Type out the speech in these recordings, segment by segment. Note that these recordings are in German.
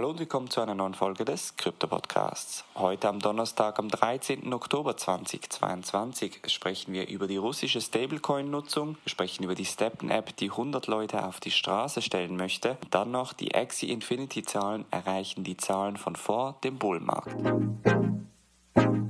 Hallo und willkommen zu einer neuen Folge des Krypto Podcasts. Heute am Donnerstag, am 13. Oktober 2022, sprechen wir über die russische Stablecoin-Nutzung, wir sprechen über die Steppen-App, die 100 Leute auf die Straße stellen möchte. Dann noch die Axie Infinity-Zahlen erreichen die Zahlen von vor dem Bullmarkt springen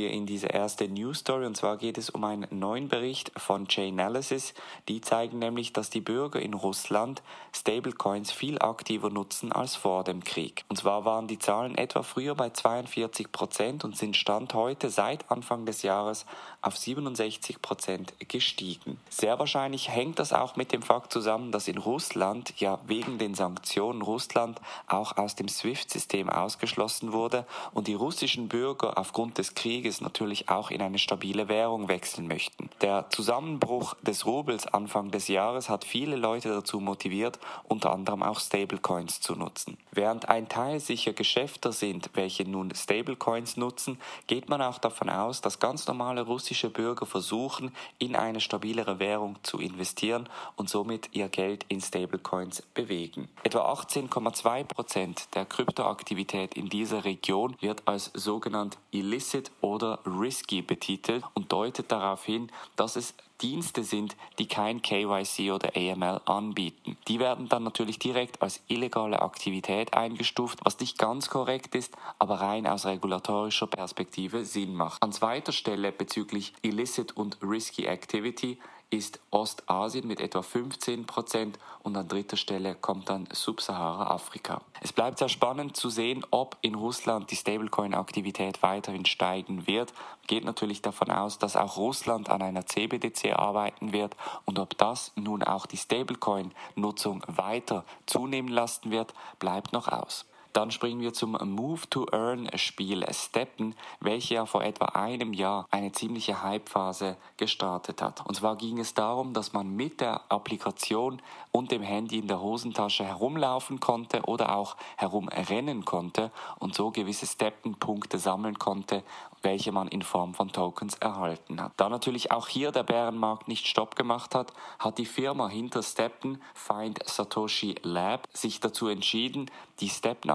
wir in diese erste News Story und zwar geht es um einen neuen Bericht von Chainalysis. Die zeigen nämlich, dass die Bürger in Russland Stablecoins viel aktiver nutzen als vor dem Krieg. Und zwar waren die Zahlen etwa früher bei 42 Prozent und sind Stand heute seit Anfang des Jahres auf 67 Prozent gestiegen. Sehr wahrscheinlich hängt das auch mit dem Fakt zusammen, dass in Russland ja wegen den Sanktionen Russland auch aus dem SWIFT-System ausgeschlossen wurde und die russischen Bürger aufgrund des Krieges natürlich auch in eine stabile Währung wechseln möchten. Der Zusammenbruch des Rubels Anfang des Jahres hat viele Leute dazu motiviert, unter anderem auch Stablecoins zu nutzen. Während ein Teil sicher Geschäfte sind, welche nun Stablecoins nutzen, geht man auch davon aus, dass ganz normale russische Bürger versuchen, in eine stabilere Währung zu investieren und somit ihr Geld in Stablecoins bewegen. Etwa 18,2 Prozent der Kryptoaktivität in dieser Region wird als sogenannt illicit oder risky betitelt und deutet darauf hin, dass es Dienste sind, die kein KYC oder AML anbieten. Die werden dann natürlich direkt als illegale Aktivität eingestuft, was nicht ganz korrekt ist, aber rein aus regulatorischer Perspektive Sinn macht. An zweiter Stelle bezüglich illicit und risky activity ist Ostasien mit etwa 15 Prozent und an dritter Stelle kommt dann Subsahara-Afrika. Es bleibt sehr spannend zu sehen, ob in Russland die Stablecoin-Aktivität weiterhin steigen wird. Geht natürlich davon aus, dass auch Russland an einer CBDC arbeiten wird und ob das nun auch die Stablecoin-Nutzung weiter zunehmen lassen wird, bleibt noch aus. Dann springen wir zum Move-to-Earn-Spiel Steppen, welches ja vor etwa einem Jahr eine ziemliche Hypephase gestartet hat. Und zwar ging es darum, dass man mit der Applikation und dem Handy in der Hosentasche herumlaufen konnte oder auch herumrennen konnte und so gewisse Steppenpunkte sammeln konnte, welche man in Form von Tokens erhalten hat. Da natürlich auch hier der Bärenmarkt nicht Stopp gemacht hat, hat die Firma hinter Steppen, Find Satoshi Lab, sich dazu entschieden, die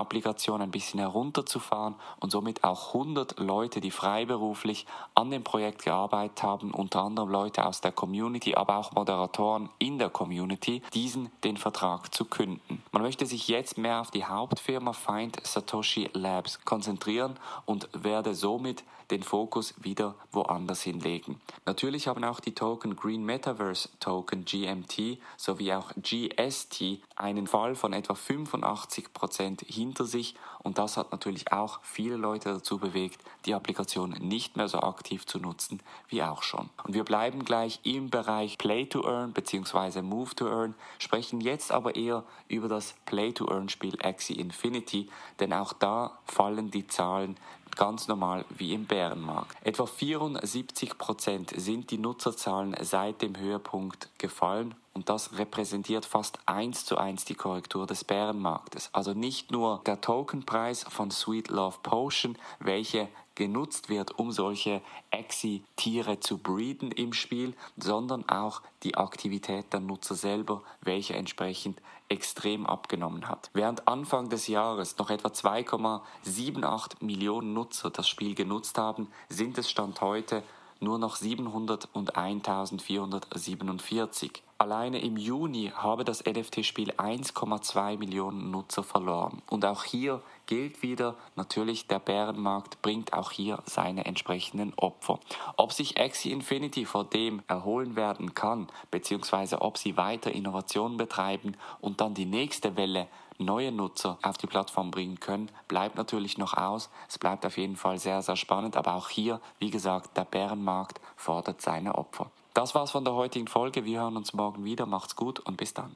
Steppen-Applikation ein bisschen herunterzufahren und somit auch 100 Leute, die freiberuflich an dem Projekt gearbeitet haben, unter anderem Leute aus der Community, aber auch Moderatoren in der Community, diesen den Vertrag zu künden. Man möchte sich jetzt mehr auf die Hauptfirma Find Satoshi Labs konzentrieren und werde somit den Fokus wieder woanders hinlegen. Natürlich haben auch die Token Green Metaverse Token GMT sowie auch GST einen Fall von etwa 85% hinter sich und das hat natürlich auch viele Leute dazu bewegt, die Applikation nicht mehr so aktiv zu nutzen wie auch schon. Und wir bleiben gleich im Bereich Play to Earn bzw. Move to Earn, sprechen jetzt aber eher über das Play to Earn Spiel Axie Infinity, denn auch da fallen die Zahlen ganz normal wie im Bärenmarkt. Etwa 74 Prozent sind die Nutzerzahlen seit dem Höhepunkt gefallen und das repräsentiert fast eins zu eins die Korrektur des Bärenmarktes. Also nicht nur der Tokenpreis von Sweet Love Potion, welche genutzt wird, um solche Exi-Tiere zu breeden im Spiel, sondern auch die Aktivität der Nutzer selber, welche entsprechend extrem abgenommen hat. Während Anfang des Jahres noch etwa 2,78 Millionen Nutzer das Spiel genutzt haben, sind es Stand heute nur noch 701.447. Alleine im Juni habe das NFT-Spiel 1,2 Millionen Nutzer verloren. Und auch hier gilt wieder, natürlich der Bärenmarkt bringt auch hier seine entsprechenden Opfer. Ob sich Axie Infinity vor dem erholen werden kann, beziehungsweise ob sie weiter Innovationen betreiben und dann die nächste Welle neue Nutzer auf die Plattform bringen können, bleibt natürlich noch aus. Es bleibt auf jeden Fall sehr, sehr spannend, aber auch hier, wie gesagt, der Bärenmarkt fordert seine Opfer. Das war's von der heutigen Folge. Wir hören uns morgen wieder. Macht's gut und bis dann.